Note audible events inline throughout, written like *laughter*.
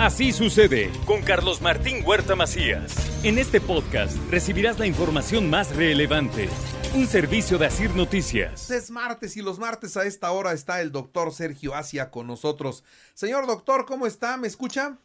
Así sucede con Carlos Martín Huerta Macías. En este podcast recibirás la información más relevante. Un servicio de Asir Noticias. Es martes y los martes a esta hora está el doctor Sergio Asia con nosotros. Señor doctor, ¿cómo está? ¿Me escucha?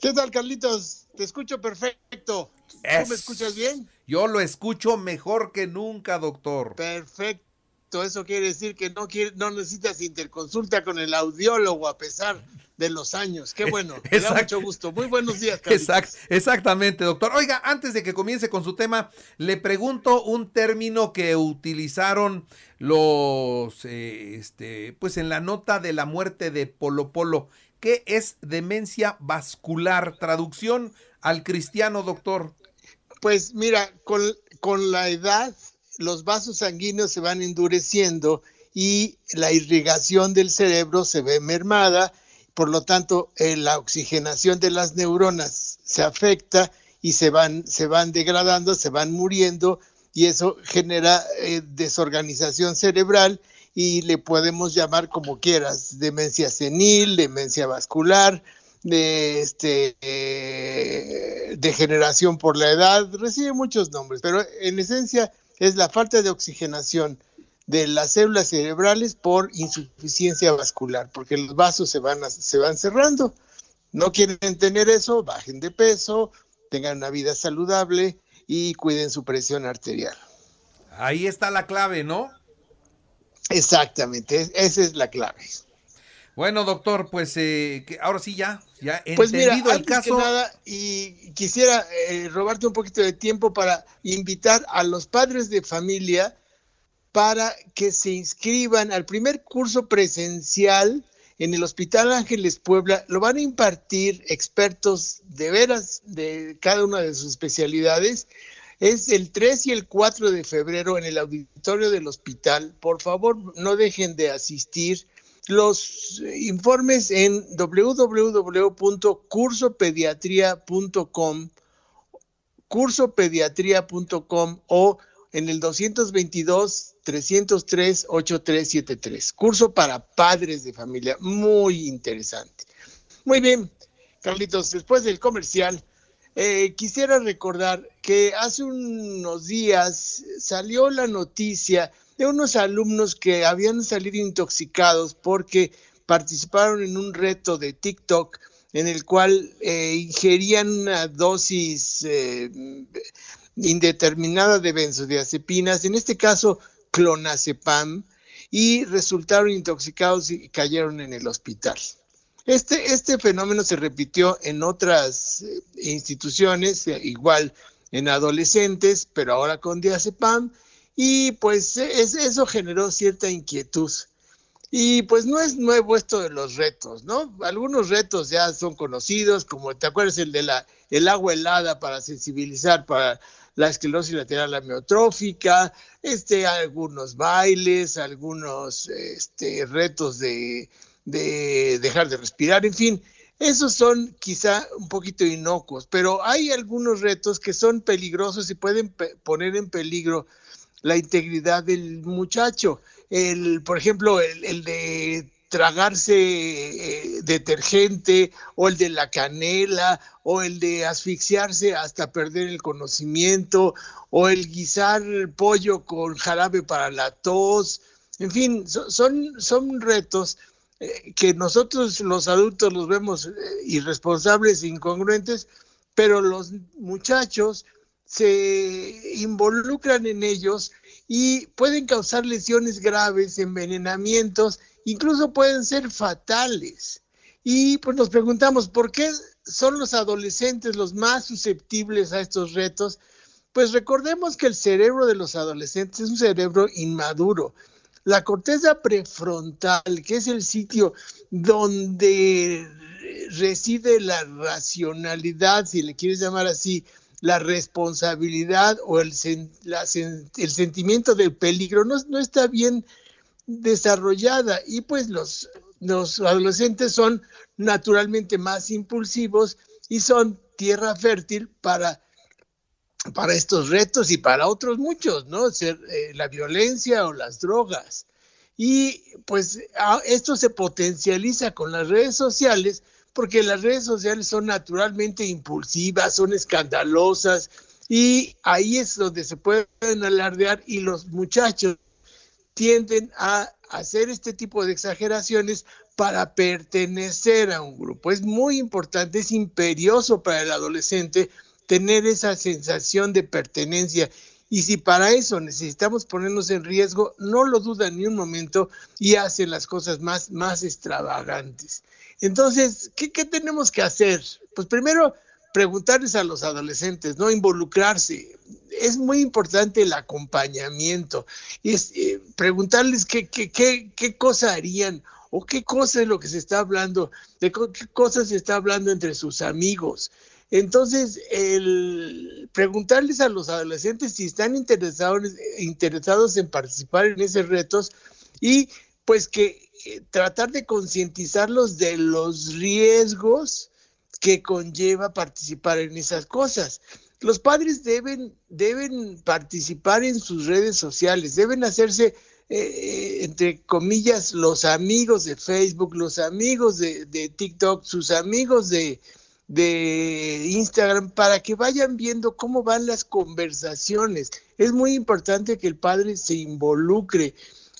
¿Qué tal, Carlitos? Te escucho perfecto. ¿Tú me escuchas bien? Yo lo escucho mejor que nunca, doctor. Perfecto. Eso quiere decir que no, quiere, no necesitas interconsulta con el audiólogo a pesar de los años. Qué bueno, me da mucho gusto. Muy buenos días, *laughs* Exact, exactamente, doctor. Oiga, antes de que comience con su tema, le pregunto un término que utilizaron los, eh, este, pues en la nota de la muerte de Polo Polo. ¿Qué es demencia vascular? Traducción al cristiano, doctor. Pues mira, con, con la edad los vasos sanguíneos se van endureciendo y la irrigación del cerebro se ve mermada por lo tanto eh, la oxigenación de las neuronas se afecta y se van, se van degradando, se van muriendo y eso genera eh, desorganización cerebral y le podemos llamar como quieras, demencia senil, demencia vascular, de este, eh, degeneración por la edad, recibe muchos nombres, pero en esencia es la falta de oxigenación de las células cerebrales por insuficiencia vascular, porque los vasos se van, se van cerrando. No quieren tener eso, bajen de peso, tengan una vida saludable y cuiden su presión arterial. Ahí está la clave, ¿no? Exactamente, esa es la clave. Bueno, doctor, pues eh, ahora sí ya, ya pues entendido el caso. nada, y quisiera eh, robarte un poquito de tiempo para invitar a los padres de familia para que se inscriban al primer curso presencial en el Hospital Ángeles Puebla. Lo van a impartir expertos de veras de cada una de sus especialidades. Es el 3 y el 4 de febrero en el auditorio del hospital. Por favor, no dejen de asistir. Los informes en www.cursopediatría.com cursopediatría.com o en el 222-303-8373. Curso para padres de familia, muy interesante. Muy bien, Carlitos, después del comercial, eh, quisiera recordar que hace unos días salió la noticia de unos alumnos que habían salido intoxicados porque participaron en un reto de TikTok en el cual eh, ingerían una dosis eh, indeterminada de benzodiazepinas, en este caso clonazepam, y resultaron intoxicados y cayeron en el hospital. Este, este fenómeno se repitió en otras eh, instituciones, eh, igual en adolescentes, pero ahora con diazepam, y pues eso generó cierta inquietud. Y pues no es nuevo esto de los retos, ¿no? Algunos retos ya son conocidos, como te acuerdas el de la el agua helada para sensibilizar para la esclerosis lateral amiotrófica, este, algunos bailes, algunos este, retos de, de dejar de respirar, en fin, esos son quizá un poquito inocuos, pero hay algunos retos que son peligrosos y pueden poner en peligro la integridad del muchacho. El, por ejemplo, el de tragarse eh, detergente o el de la canela o el de asfixiarse hasta perder el conocimiento o el guisar pollo con jarabe para la tos. En fin, son, son retos eh, que nosotros los adultos los vemos eh, irresponsables incongruentes, pero los muchachos se involucran en ellos y pueden causar lesiones graves, envenenamientos incluso pueden ser fatales. Y pues nos preguntamos, ¿por qué son los adolescentes los más susceptibles a estos retos? Pues recordemos que el cerebro de los adolescentes es un cerebro inmaduro. La corteza prefrontal, que es el sitio donde reside la racionalidad, si le quieres llamar así, la responsabilidad o el, el sentimiento del peligro no, no, está bien desarrollada y pues los, los adolescentes son naturalmente más impulsivos y son tierra fértil para, para estos retos y para otros muchos, ¿no? Ser, eh, la violencia o las drogas. Y pues esto se potencializa con las redes sociales porque las redes sociales son naturalmente impulsivas, son escandalosas y ahí es donde se pueden alardear y los muchachos tienden a hacer este tipo de exageraciones para pertenecer a un grupo. Es muy importante, es imperioso para el adolescente tener esa sensación de pertenencia y si para eso necesitamos ponernos en riesgo, no lo dudan ni un momento y hacen las cosas más, más extravagantes. Entonces, ¿qué, ¿qué, tenemos que hacer? Pues primero, preguntarles a los adolescentes, ¿no? Involucrarse. Es muy importante el acompañamiento. Es, eh, preguntarles qué, qué, qué, qué cosa harían o qué cosa es lo que se está hablando, de qué cosas se está hablando entre sus amigos. Entonces, el preguntarles a los adolescentes si están interesados, interesados en participar en esos retos y pues que eh, tratar de concientizarlos de los riesgos que conlleva participar en esas cosas. Los padres deben, deben participar en sus redes sociales, deben hacerse, eh, eh, entre comillas, los amigos de Facebook, los amigos de, de TikTok, sus amigos de, de Instagram para que vayan viendo cómo van las conversaciones. Es muy importante que el padre se involucre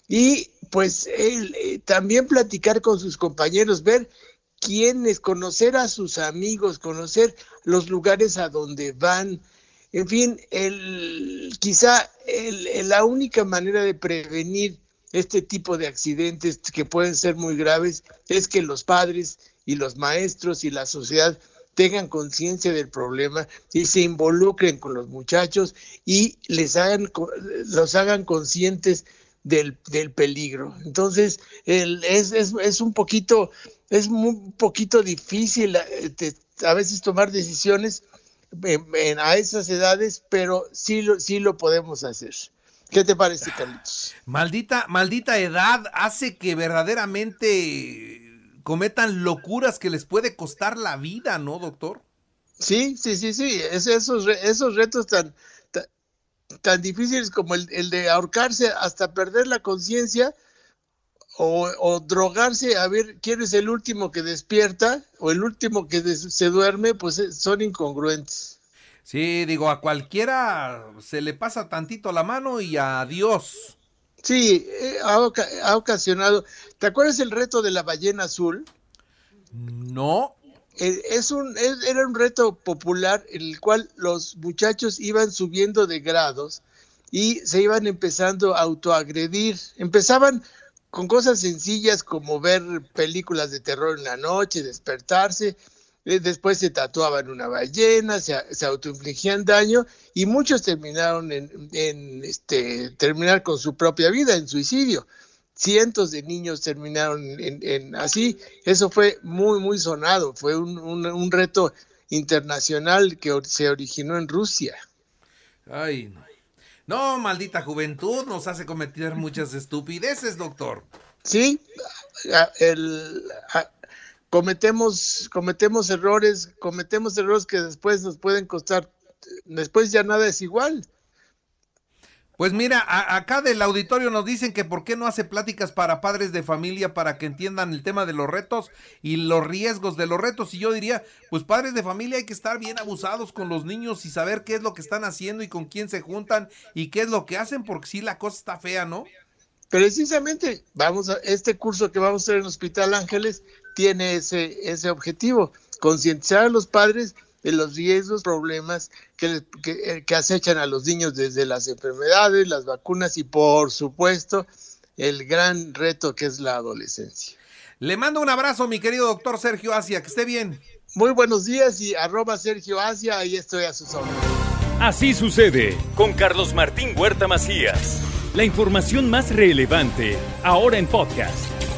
y pues él, eh, también platicar con sus compañeros, ver quiénes, conocer a sus amigos, conocer los lugares a donde van. En fin, el, quizá el, la única manera de prevenir este tipo de accidentes que pueden ser muy graves es que los padres y los maestros y la sociedad tengan conciencia del problema y se involucren con los muchachos y les hagan, los hagan conscientes del, del peligro. Entonces, es, es, es, un poquito, es un poquito difícil eh, a veces tomar decisiones en, a esas edades, pero sí lo, sí lo podemos hacer. ¿Qué te parece, Carlitos? Maldita, maldita edad hace que verdaderamente cometan locuras que les puede costar la vida, ¿no, doctor? Sí, sí, sí, sí. esos, esos retos tan, tan, difíciles como el, de ahorcarse hasta perder la conciencia o, drogarse a ver quién es el último que despierta o el último que se duerme, pues eh, son incongruentes. Sí, digo, a cualquiera se le pasa tantito la mano y adiós. Sí, eh, ha, ocasionado. ¿Te acuerdas el reto de la ballena azul? No. Eh, es un, era un reto popular en el cual los muchachos iban subiendo de grados y se iban empezando a autoagredir. Empezaban con cosas sencillas como ver películas de terror en la noche, despertarse, después se tatuaban una ballena, se, se autoinfligían daño y muchos terminaron en, este, terminar con su propia vida, en suicidio. Cientos de niños terminaron en, así. Eso fue muy, muy sonado. Fue un, reto internacional que se originó en Rusia. Ay, no, maldita juventud nos hace cometer muchas estupideces, doctor. Sí, el, cometemos, cometemos errores, cometemos errores que después nos pueden costar, después ya nada es igual. Pues mira, acá del auditorio nos dicen que por qué no hace pláticas para padres de familia para que entiendan el tema de los retos y los riesgos de los retos. Y yo diría, pues padres de familia hay que estar bien abusados con los niños y saber qué es lo que están haciendo y con quién se juntan y qué es lo que hacen, porque si la cosa está fea, ¿no? Precisamente, vamos a este curso que vamos a hacer en Hospital Ángeles tiene ese, ese objetivo, concientizar a los padres de los riesgos, problemas que, que, que, acechan a los niños desde las enfermedades, las vacunas y por supuesto el gran reto que es la adolescencia. Le mando un abrazo, mi querido doctor Sergio Asia, que esté bien. Muy buenos días y arroba Sergio Asia, ahí estoy a sus órdenes. Así sucede con Carlos Martín Huerta Macías. La información más relevante, ahora en podcast.